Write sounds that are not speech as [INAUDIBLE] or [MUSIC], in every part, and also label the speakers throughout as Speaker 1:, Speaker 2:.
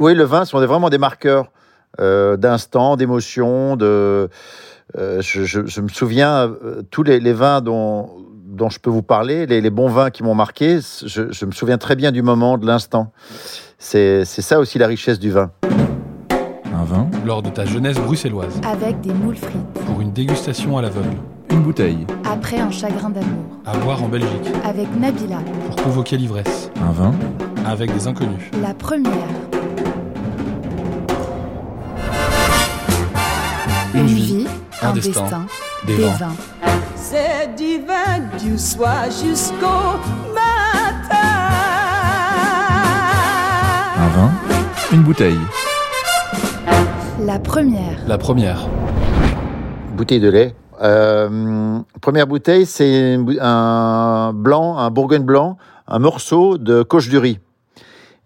Speaker 1: Oui, le vin sont vraiment des marqueurs euh, d'instant, d'émotion. De, euh, je, je- je me souviens, euh, tous les, les vins dont, dont je peux vous parler, les, les bons vins qui m'ont marqué, je, je me souviens très bien du moment, de l'instant. C'est c'est ça aussi la richesse du vin.
Speaker 2: un vin,
Speaker 3: lors de ta jeunesse bruxelloise,
Speaker 4: Avec des moules frites.
Speaker 3: pour une dégustation à l'aveugle,
Speaker 2: une bouteille,
Speaker 4: Après un chagrin d'amour.
Speaker 3: à boire en Belgique,
Speaker 4: Avec Nabila.
Speaker 3: pour convoquer l'ivresse,
Speaker 2: un vin,
Speaker 3: avec des inconnus.
Speaker 4: La première. Un, destin,
Speaker 3: destin, des
Speaker 4: des
Speaker 3: vins.
Speaker 4: vins.
Speaker 5: C'est divin du soir jusqu'au matin.
Speaker 2: un vin, une bouteille,
Speaker 4: La première.
Speaker 3: La première,
Speaker 1: Bouteille de lait. Euh, première bouteille, c'est un blanc, un bourgogne blanc, un morceau de Coche du Riz.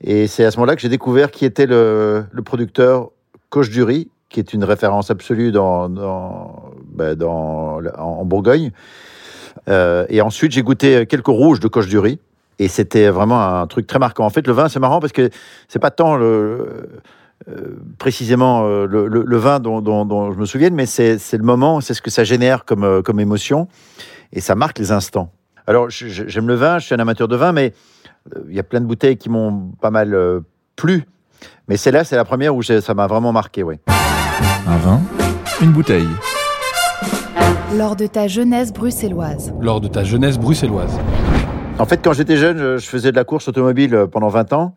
Speaker 1: Et c'est à ce moment-là que j'ai découvert qui était le, le producteur Coche du Riz, qui est une référence absolue dans, dans- en, Bourgogne. Euh, et ensuite, j'ai goûté quelques rouges de Coche du Riz. Et c'était vraiment un truc très marquant. En fait, le vin, c'est marrant parce que c'est pas tant euh, précisément euh, le, vin dont, je me souviens, mais c'est le moment, c'est ce que ça génère comme, émotion, et ça marque les instants. Alors, j'aime le vin, je suis un amateur de vin, mais il y a plein de bouteilles qui m'ont pas mal plu, mais celle-là, c'est la première où ça m'a vraiment marqué, oui.
Speaker 2: Un vin, une bouteille,
Speaker 4: Lors de ta jeunesse bruxelloise.
Speaker 3: lors de ta jeunesse bruxelloise,
Speaker 1: En fait, quand j'étais jeune, je, faisais de la course automobile euh, pendant 20 ans,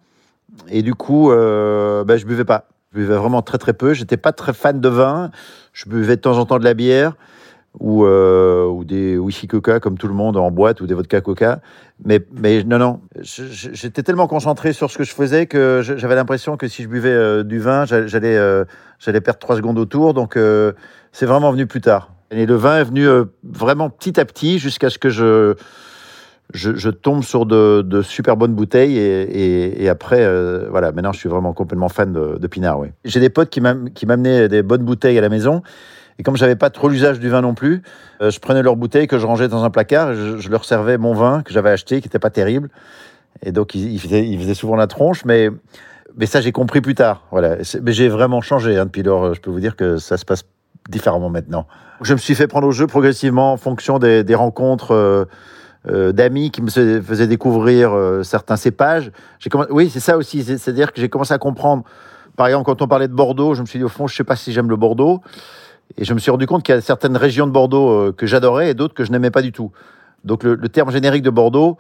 Speaker 1: et du coup, euh, ben, je buvais pas. Je buvais vraiment très très peu. J'étais pas très fan de vin. Je buvais de temps en temps de la bière ou, euh, ou des whisky coca comme tout le monde en boîte ou des vodka coca. Mais, mais non, non. J'étais tellement concentré sur ce que je faisais que j'avais l'impression que si je buvais euh, du vin, j'a- j'allais euh, perdre trois secondes autour. Donc euh, c'est vraiment venu plus tard. Et le vin est venu euh, vraiment petit à petit jusqu'à ce que je je, tombe sur de, de super bonnes bouteilles et, après, voilà, maintenant je suis vraiment complètement fan de, de Pinard. Oui. J'ai des potes qui m'amenaient des bonnes bouteilles à la maison. Et comme j'avais pas trop l'usage du vin non plus, euh, je prenais leurs bouteilles que je rangeais dans un placard et je, leur servais mon vin que j'avais acheté, qui n'était pas terrible. Et donc ils, faisaient, souvent la tronche, mais, ça j'ai compris plus tard. Voilà. Mais j'ai vraiment changé hein, depuis lors. Je peux vous dire que ça se passe différemment maintenant. Je me suis fait prendre au jeu progressivement en fonction des, rencontres. euh, euh, d'amis qui me faisaient découvrir certains cépages. Oui, c'est ça aussi. c'est- C'est-à-dire que j'ai commencé à comprendre. Par exemple, quand on parlait de Bordeaux, je me suis dit, au fond, je ne sais pas si j'aime le Bordeaux. Et je me suis rendu compte qu'il y a certaines régions de Bordeaux euh, que j'adorais et d'autres que je n'aimais pas du tout. Donc, le, le terme générique de Bordeaux,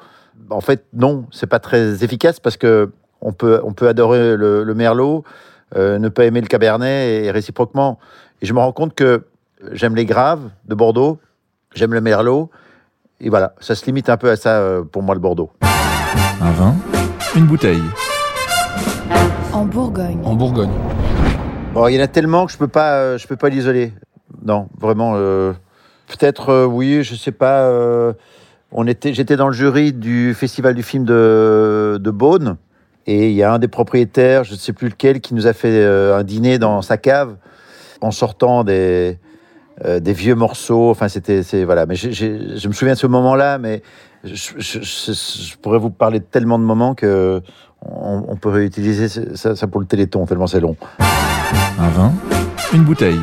Speaker 1: en fait, non, c'est pas très efficace parce que on peut, on peut adorer le, le Merlot, euh, ne pas aimer le Cabernet et réciproquement. Et je me rends compte que j'aime les Graves de Bordeaux, j'aime le Merlot. Et voilà, ça se limite un peu à ça euh, pour moi, le Bordeaux.
Speaker 2: un vin, une bouteille,
Speaker 4: En Bourgogne.
Speaker 3: en Bourgogne,
Speaker 1: Il y en a tellement que je peux pas, euh, je peux pas l'isoler. Non, vraiment. euh, Peut-être, euh, oui, je sais pas. on était, j'étais dans le jury du festival du film de, de Beaune, et il y a un des propriétaires, je ne sais plus lequel, qui nous a fait un dîner dans sa cave en sortant des vieux morceaux. Enfin, c'était, voilà. Mais je me souviens de ce moment-là, mais je pourrais vous parler de tellement de moments que on, on peut réutiliser ça, ça pour le téléthon tellement c'est long.
Speaker 2: Un vin, une bouteille,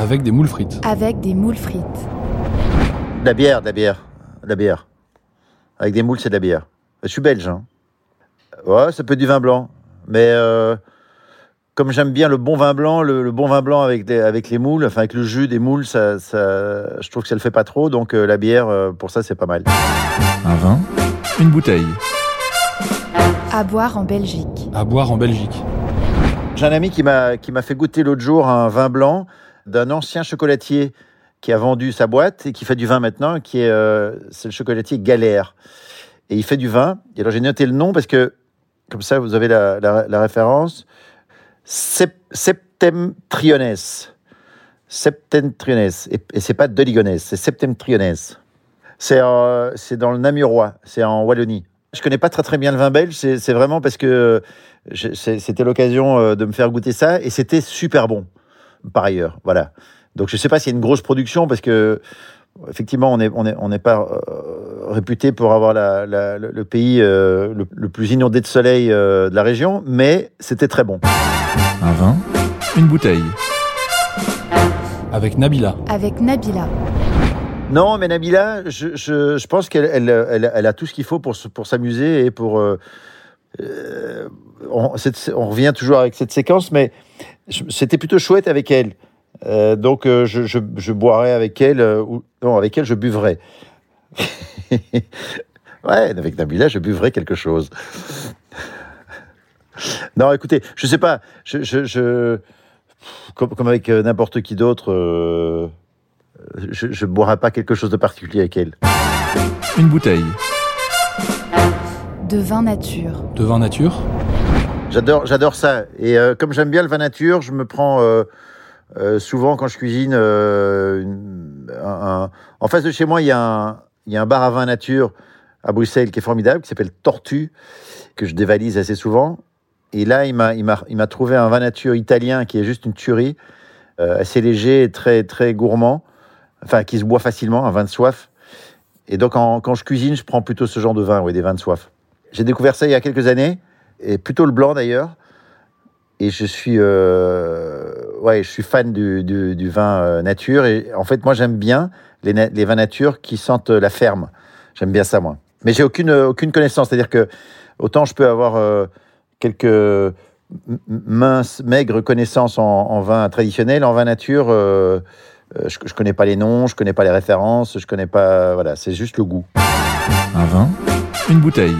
Speaker 3: avec des moules frites,
Speaker 4: Avec des moules frites.
Speaker 1: De la bière, de la bière, de la bière. Avec des moules, c'est de la bière. Je suis belge. Hein. Ouais, ça peut être du vin blanc. Mais euh, comme j'aime bien le bon vin blanc, le, le bon vin blanc avec, des- avec les moules, enfin avec le jus des moules, ça, ça- je trouve que ça le fait pas trop. Donc euh, la bière, euh, pour ça, c'est pas mal.
Speaker 2: un vin, une bouteille,
Speaker 4: À boire en Belgique.
Speaker 3: à boire en Belgique,
Speaker 1: J'ai un ami qui m'a fait goûter l'autre jour un vin blanc d'un ancien chocolatier qui a vendu sa boîte et qui fait du vin maintenant, qui est euh, c'est le chocolatier Galère. Et il fait du vin. Et alors j'ai noté le nom parce que comme ça vous avez la, référence. Sep-. Septentrionnes. Et, et c'est pas Doligonès, c'est Septentrionnes. C'est euh, c'est dans le Namurois, c'est en Wallonie. Je connais pas très très bien le vin belge, c'est vraiment parce que c'est- c'était l'occasion euh, de me faire goûter ça et c'était super bon par ailleurs. Voilà. Donc je sais pas s'il y a une grosse production parce que effectivement on n'est on est, on pas euh, réputé pour avoir la- la- le, le pays euh, le, le plus inondé de soleil euh, de la région, mais c'était très bon.
Speaker 2: Un vin, une bouteille.
Speaker 3: Avec Nabila.
Speaker 4: Avec Nabila.
Speaker 1: Non, mais Nabila, je, je, pense qu'elle elle, elle- elle a tout ce qu'il faut pour, pour s'amuser et pour. euh, euh, on, revient toujours avec cette séquence, mais c'était plutôt chouette avec elle. Euh, donc, je, boirais avec elle, ou non, avec elle, je buvrais. [LAUGHS] ouais, avec Nabila, je buvrais quelque chose. non, écoutez, je sais pas, je, comme, avec n'importe qui d'autre. Je ne boirai pas quelque chose de particulier avec elle.
Speaker 2: Une bouteille.
Speaker 4: De vin nature.
Speaker 3: De vin nature.
Speaker 1: J'adore, j'adore ça. Et euh, comme j'aime bien le vin nature, je me prends euh, euh, souvent quand je cuisine. euh, une- un- un- En face de chez moi, il y, a un- il y a un bar à vin nature à Bruxelles qui est formidable, qui s'appelle Tortue, que je dévalise assez souvent. Et là, il m'a, il m'a, il m'a trouvé un vin nature italien qui est juste une tuerie, euh, assez léger et très, très gourmand, enfin qui se boit facilement, un vin de soif. Et donc, quand je cuisine, je prends plutôt ce genre de vin, oui, des vins de soif. J'ai découvert ça il y a quelques années, et plutôt le blanc d'ailleurs. Et je suis, euh, ouais, je suis fan du, vin euh, nature. Et en fait, moi, j'aime bien les, vins nature qui sentent la ferme. J'aime bien ça, moi. Mais j'ai aucune, aucune connaissance. C'est-à-dire que autant je peux avoir euh, quelques minces, maigres connaissances en vin traditionnel, en vin nature, euh, je, je connais pas les noms, je connais pas les références, je connais pas. Voilà, c'est juste le goût.
Speaker 2: Un vin, une bouteille.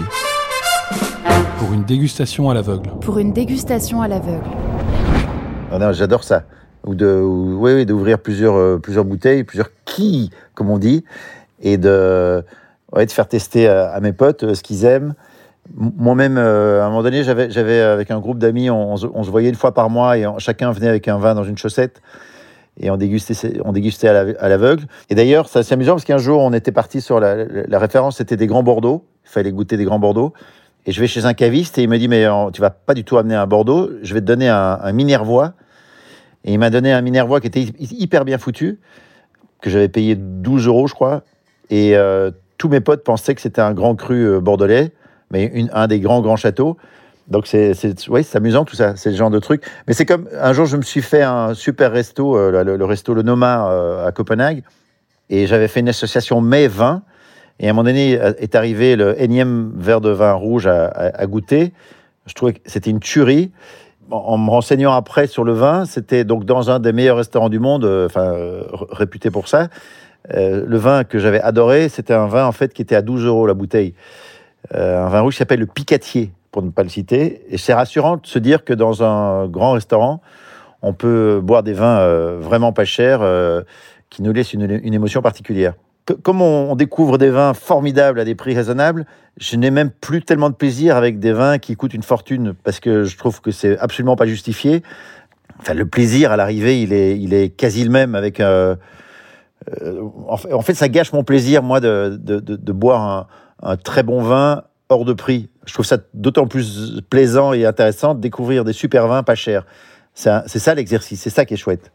Speaker 3: Pour une dégustation à l'aveugle.
Speaker 4: Pour une dégustation à l'aveugle.
Speaker 1: Ah non, j'adore ça. Ou de, ou- oui, oui, d'ouvrir plusieurs, euh, plusieurs bouteilles, plusieurs quilles, comme on dit, et de, ouais, de faire tester à, à mes potes euh, ce qu'ils aiment. Moi-même, euh, à un moment donné, j'avais, j'avais avec un groupe d'amis, on, on se- on se voyait une fois par mois et on- chacun venait avec un vin dans une chaussette et on dégustait, on dégustait à la- à l'aveugle. Et d'ailleurs, c'est assez amusant parce qu'un jour, on était parti sur la, référence, c'était des grands Bordeaux. Il fallait goûter des grands Bordeaux. Et je vais chez un caviste et il me dit Mais tu vas pas du tout amener un Bordeaux, je vais te donner un, Minervois. Et il m'a donné un Minervois qui était hy- hyper bien foutu, que j'avais payé 12 euros, je crois. Et euh, tous mes potes pensaient que c'était un grand cru euh, bordelais, mais un des grands, grands châteaux. Donc c'est ouais, amusant tout ça, c'est le genre de truc. Mais c'est comme un jour, je me suis fait un super resto, euh, le, resto Le Noma euh, à Copenhague, et j'avais fait une association mai-vin. Et à un moment donné euh, est arrivé le énième verre de vin rouge à, goûter. Je trouvais que c'était une tuerie. En, me renseignant après sur le vin, c'était donc dans un des meilleurs restaurants du monde, enfin réputé pour ça. Le vin que j'avais adoré, c'était un vin en fait qui était à 12 euros la bouteille. Un vin rouge qui s'appelle le Picatier, pour ne pas le citer. Et c'est rassurant de se dire que dans un grand restaurant, on peut boire des vins euh, vraiment pas chers euh, qui nous laissent une, émotion particulière. Comme on, découvre des vins formidables à des prix raisonnables, je n'ai même plus tellement de plaisir avec des vins qui coûtent une fortune parce que je trouve que c'est absolument pas justifié. Enfin, le plaisir à l'arrivée, il est, il est quasi le même avec. euh, en, fait, ça gâche mon plaisir, moi, de, boire un très bon vin hors de prix. Je trouve ça d'autant plus plaisant et intéressant de découvrir des super vins pas chers. C'est ça l'exercice, c'est ça qui est chouette.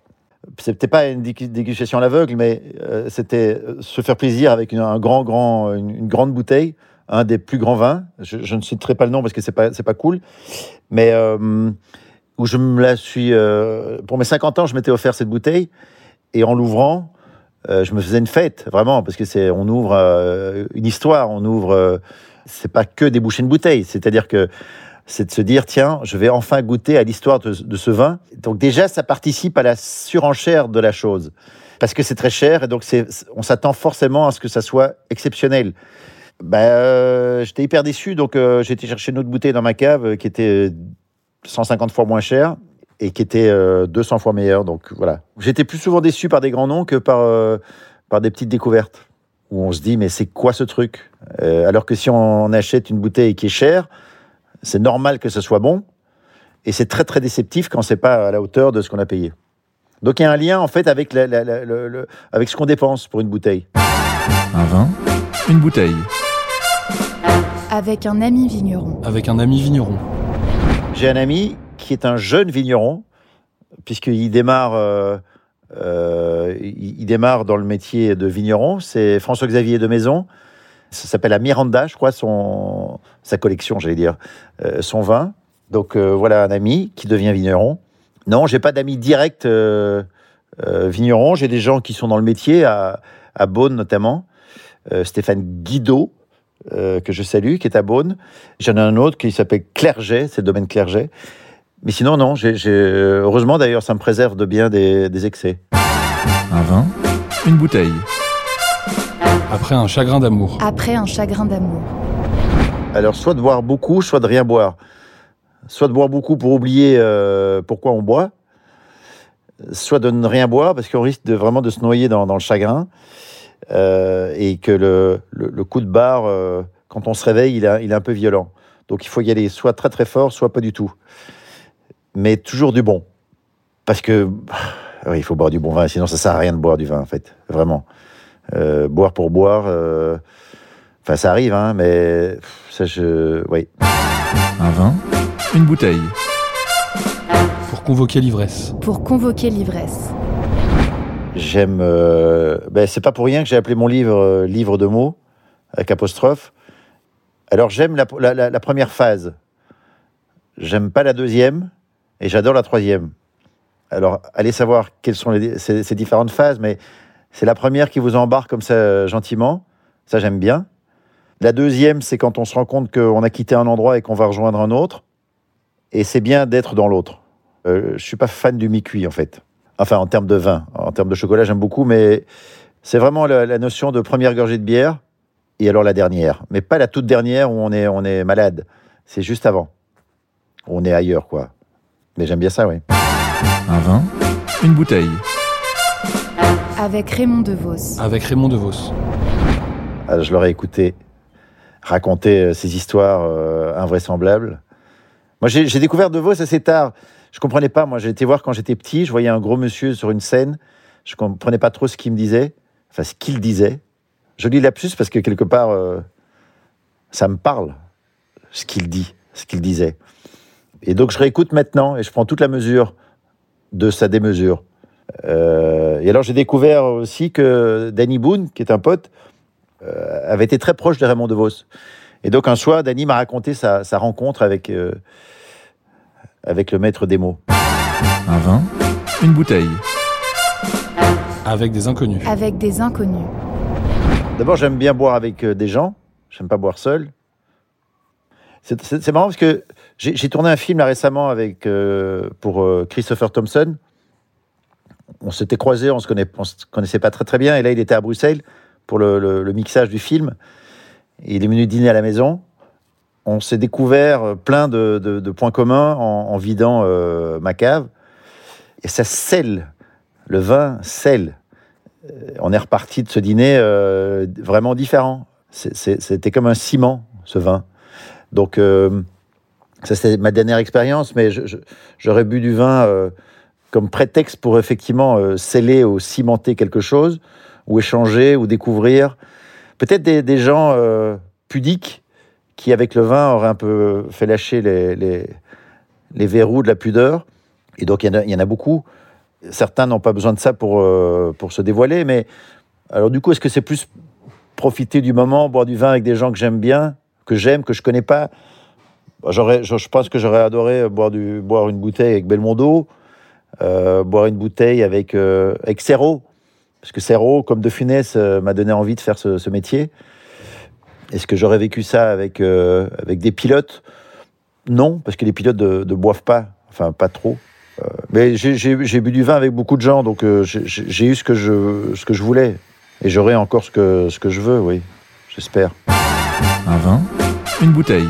Speaker 1: C'était pas une dég- dégustation à l'aveugle, mais euh, c'était euh, se faire plaisir avec une, un grand, grand, une, grande bouteille, un des plus grands vins. Je, ne citerai pas le nom parce que c'est pas, pas cool, mais euh, où je me la suis. pour mes 50 ans, je m'étais offert cette bouteille et en l'ouvrant, je me faisais une fête, vraiment, parce que c'est, on ouvre une histoire, on ouvre. C'est pas que déboucher une bouteille, c'est-à-dire que c'est de se dire tiens, je vais enfin goûter à l'histoire de, ce vin. Donc déjà, ça participe à la surenchère de la chose, parce que c'est très cher et donc on s'attend forcément à ce que ça soit exceptionnel. Ben, euh, j'étais hyper déçu, donc euh, j'ai été chercher une autre bouteille dans ma cave euh, qui était 150 fois moins chère et qui était euh, 200 fois meilleure. Donc voilà. J'étais plus souvent déçu par des grands noms que par, par des petites découvertes où on se dit mais c'est quoi ce truc? Euh, Alors que si on achète une bouteille qui est chère, c'est normal que ce soit bon, et c'est très très déceptif quand c'est pas à la hauteur de ce qu'on a payé. Donc il y a un lien en fait avec, la- la- la- le- le- avec ce qu'on dépense pour une bouteille.
Speaker 2: Un vin, une bouteille.
Speaker 4: Avec un ami vigneron.
Speaker 3: Avec un ami vigneron.
Speaker 1: J'ai un ami qui est un jeune vigneron, puisqu'il démarre, euh, euh, il, démarre dans le métier de vigneron. C'est François-Xavier de Maison. Ça s'appelle la Miranda, je crois, son, sa collection, j'allais dire, euh, son vin. Donc euh, voilà un ami qui devient vigneron. Non, j'ai pas d'amis directs vignerons. J'ai des gens qui sont dans le métier, à, à Beaune notamment. Stéphane Guido, que je salue, qui est à Beaune. J'en ai un autre qui s'appelle Clerget, c'est le domaine Clerget. Mais sinon, non, heureusement d'ailleurs, ça me préserve de bien des, des excès.
Speaker 2: Un vin, une bouteille.
Speaker 3: Après un chagrin d'amour.
Speaker 4: Après un chagrin d'amour.
Speaker 1: Alors, soit de boire beaucoup, soit de rien boire. Soit de boire beaucoup pour oublier euh, pourquoi on boit, soit de ne rien boire parce qu'on risque de, vraiment de se noyer dans, dans le chagrin euh, et que le, le- le coup de barre, euh, quand on se réveille, il, a- il est un peu violent. Donc, il faut y aller soit très très fort, soit pas du tout. Mais toujours du bon. Parce que, [SIGHS] oui, il faut boire du bon vin, sinon ça sert à rien de boire du vin, en fait. Vraiment. Euh, boire pour boire, euh, enfin, ça arrive, hein, mais ça, je. Oui.
Speaker 2: Un vin, une bouteille.
Speaker 3: Pour convoquer l'ivresse.
Speaker 4: Pour convoquer l'ivresse.
Speaker 1: J'aime. euh, ben, c'est pas pour rien que j'ai appelé mon livre euh, Livre de mots, avec apostrophe. Alors, j'aime la, la- la- la première phase. J'aime pas la deuxième, et j'adore la troisième. Alors, allez savoir quelles sont ces, différentes phases, mais c'est la première qui vous embarque comme ça, gentiment. Ça, j'aime bien. La deuxième, c'est quand on se rend compte qu'on a quitté un endroit et qu'on va rejoindre un autre. Et c'est bien d'être dans l'autre. Euh, je suis pas fan du mi-cuit, en fait. Enfin, en termes de vin. En termes de chocolat, j'aime beaucoup, mais c'est vraiment la, la notion de première gorgée de bière et alors la dernière. Mais pas la toute dernière où on est, on est malade. C'est juste avant. On est ailleurs, quoi. Mais j'aime bien ça, oui.
Speaker 2: Un vin, une bouteille.
Speaker 4: Avec Raymond DeVos.
Speaker 3: Avec Raymond DeVos.
Speaker 1: Alors, je leur ai écouté raconter euh, ces histoires euh, invraisemblables. Moi, j'ai découvert De Vos assez tard. Je comprenais pas. Moi, j'ai été voir quand j'étais petit. Je voyais un gros monsieur sur une scène. Je comprenais pas trop ce qu'il me disait. Enfin, ce qu'il disait. Je lis lapsus parce que quelque part, euh, ça me parle. Ce qu'il dit, ce qu'il disait. Et donc, je réécoute maintenant et je prends toute la mesure de sa démesure. Euh, et alors, j'ai découvert aussi que Danny Boone, qui est un pote, euh, avait été très proche de Raymond DeVos. Et donc un soir, Danny m'a raconté sa, sa rencontre avec, euh, avec le maître des mots.
Speaker 2: Un vin, une bouteille.
Speaker 3: Avec des inconnus.
Speaker 4: Avec des inconnus.
Speaker 1: D'abord, j'aime bien boire avec des gens. J'aime pas boire seul. C'est marrant parce que j'ai tourné un film là, récemment avec, euh, pour euh, Christopher Thompson. On s'était croisés, on on se connaissait pas très très bien. Et là, il était à Bruxelles pour le, mixage du film. Il est venu dîner à la maison. On s'est découvert euh, plein de, points communs en, vidant ma cave. Et ça scelle. Le vin scelle. On est reparti de ce dîner vraiment différent. C'était comme un ciment, ce vin. Donc, ça, c'était ma dernière expérience, mais j'aurais bu du vin euh, comme prétexte pour effectivement euh, sceller ou cimenter quelque chose, ou échanger, ou découvrir. Peut-être des, gens euh, pudiques qui, avec le vin, auraient un peu fait lâcher les, les, les verrous de la pudeur. Et donc, il y en a, il y en a beaucoup. Certains n'ont pas besoin de ça pour, pour se dévoiler, mais alors du coup, est-ce que c'est plus profiter du moment, boire du vin avec des gens que j'aime bien, que j'aime, que je connais pas? Je, pense que j'aurais adoré boire, une bouteille avec Belmondo, euh, boire une bouteille avec, euh, parce que Serrault, comme De Funès, euh, m'a donné envie de faire ce, métier. Est-ce que j'aurais vécu ça avec, euh, avec des pilotes? Non, parce que les pilotes ne, boivent pas, enfin pas trop. Mais j'ai- bu du vin avec beaucoup de gens, donc j'ai- eu ce que je, voulais. Et j'aurai encore ce que je veux, oui, j'espère.
Speaker 2: Un vin, une bouteille.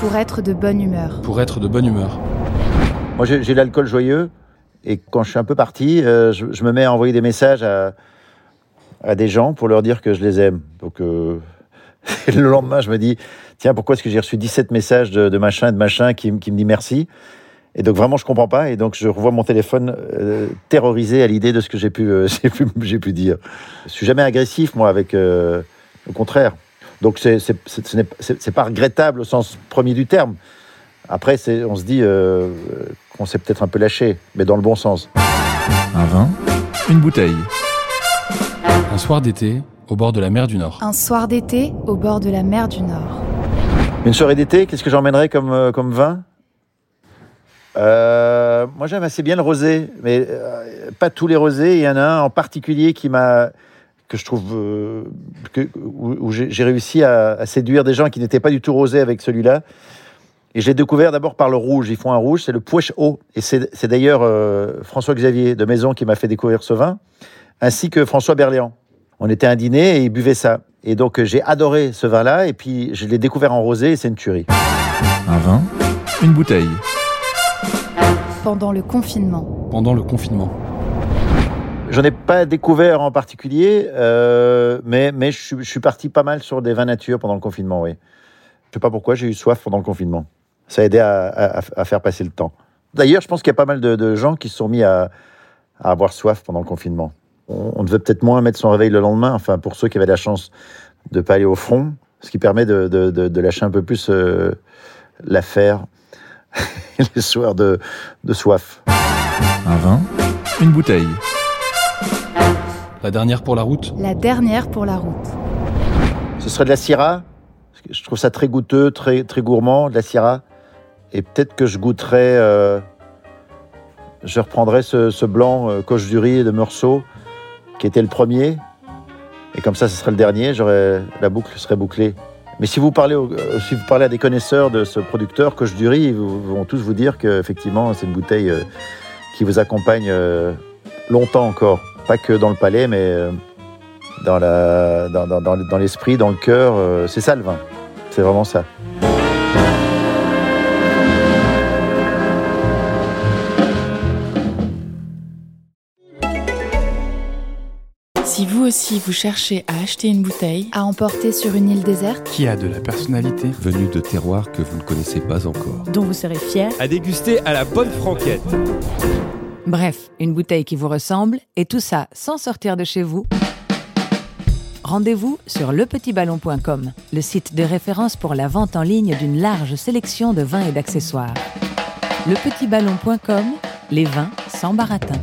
Speaker 4: Pour être de bonne humeur.
Speaker 3: Pour être de bonne humeur.
Speaker 1: Moi, j'ai l'alcool joyeux, et quand je suis un peu parti, euh, je, je me mets à envoyer des messages à, à des gens pour leur dire que je les aime. Donc, euh, [LAUGHS] le lendemain, je me dis, tiens, pourquoi est-ce que j'ai reçu 17 messages de, de machin et de machin qui, me dit merci? Et donc vraiment, je comprends pas. Et donc, je revois mon téléphone euh, terrorisé à l'idée de ce que j'ai pu, euh, [LAUGHS] j'ai pu, dire. Je suis jamais agressif, moi, avec... euh, au contraire. Donc, c'est, c'est, c'est, ce n'est- pas regrettable au sens premier du terme. Après, c'est, on se dit euh, qu'on s'est peut-être un peu lâché, mais dans le bon sens.
Speaker 2: Un vin, une bouteille.
Speaker 3: Un soir d'été, au bord de la mer du Nord.
Speaker 4: Un soir d'été au bord de la mer du Nord.
Speaker 1: Une soirée d'été, qu'est-ce que j'emmènerais comme, euh, comme vin? Euh, Moi, j'aime assez bien le rosé, mais euh, pas tous les rosés. Il y en a un en particulier qui m'a que je trouve euh, que, où, où j'ai réussi à, à séduire des gens qui n'étaient pas du tout rosés avec celui-là. Et je l'ai découvert d'abord par le rouge. Ils font un rouge, c'est le Pouèche Haut. Et c'est c'est d'ailleurs euh, François-Xavier de Maison qui m'a fait découvrir ce vin, ainsi que François Berléand. On était à un dîner et ils buvaient ça. Et donc euh, j'ai adoré ce vin-là. Et puis je l'ai découvert en rosé et c'est une tuerie.
Speaker 2: Un vin, une bouteille.
Speaker 4: Pendant le confinement.
Speaker 3: Pendant le confinement.
Speaker 1: J'en ai pas découvert en particulier, euh, mais, mais je, suis- parti pas mal sur des vins nature pendant le confinement, oui. Je sais pas pourquoi, j'ai eu soif pendant le confinement. Ça a aidé à, à- faire passer le temps. D'ailleurs, je pense qu'il y a pas mal de, gens qui se sont mis à, à avoir soif pendant le confinement. On, devait peut-être moins mettre son réveil le lendemain, enfin pour ceux qui avaient la chance de pas aller au front, ce qui permet de, de- de- lâcher un peu plus euh, l'affaire [LAUGHS] les soirs de soif.
Speaker 2: Un vin, une bouteille.
Speaker 3: La dernière pour la route.
Speaker 4: La dernière pour la route.
Speaker 1: Ce serait de la Syrah. Je trouve ça très goûteux, très, très gourmand, de la Syrah. Et peut-être que je goûterais. euh, je reprendrais ce, ce blanc euh, coche du riz de Meursault, qui était le premier. Et comme ça, ce serait le dernier. J'aurais la boucle serait bouclée. Mais si vous parlez, au- euh, si vous parlez à des connaisseurs de ce producteur coche du riz, ils vont tous vous dire que effectivement, c'est une bouteille euh, qui vous accompagne longtemps encore. Pas que dans le palais, mais euh, dans la dans, dans, dans, dans l'esprit, dans le cœur. euh, c'est ça le vin. C'est vraiment ça.
Speaker 6: Si vous aussi vous cherchez à acheter une bouteille,
Speaker 4: À emporter sur une île déserte.
Speaker 3: Qui a de la personnalité
Speaker 7: Venu de terroirs que vous ne connaissez pas encore.
Speaker 6: dont vous serez fier,
Speaker 7: À déguster à la bonne franquette.
Speaker 8: Bref, une bouteille qui vous ressemble, et tout ça sans sortir de chez vous. Rendez-vous sur lepetitballon.com, le site de référence pour la vente en ligne d'une large sélection de vins et d'accessoires. Lepetitballon.com, les vins sans baratin.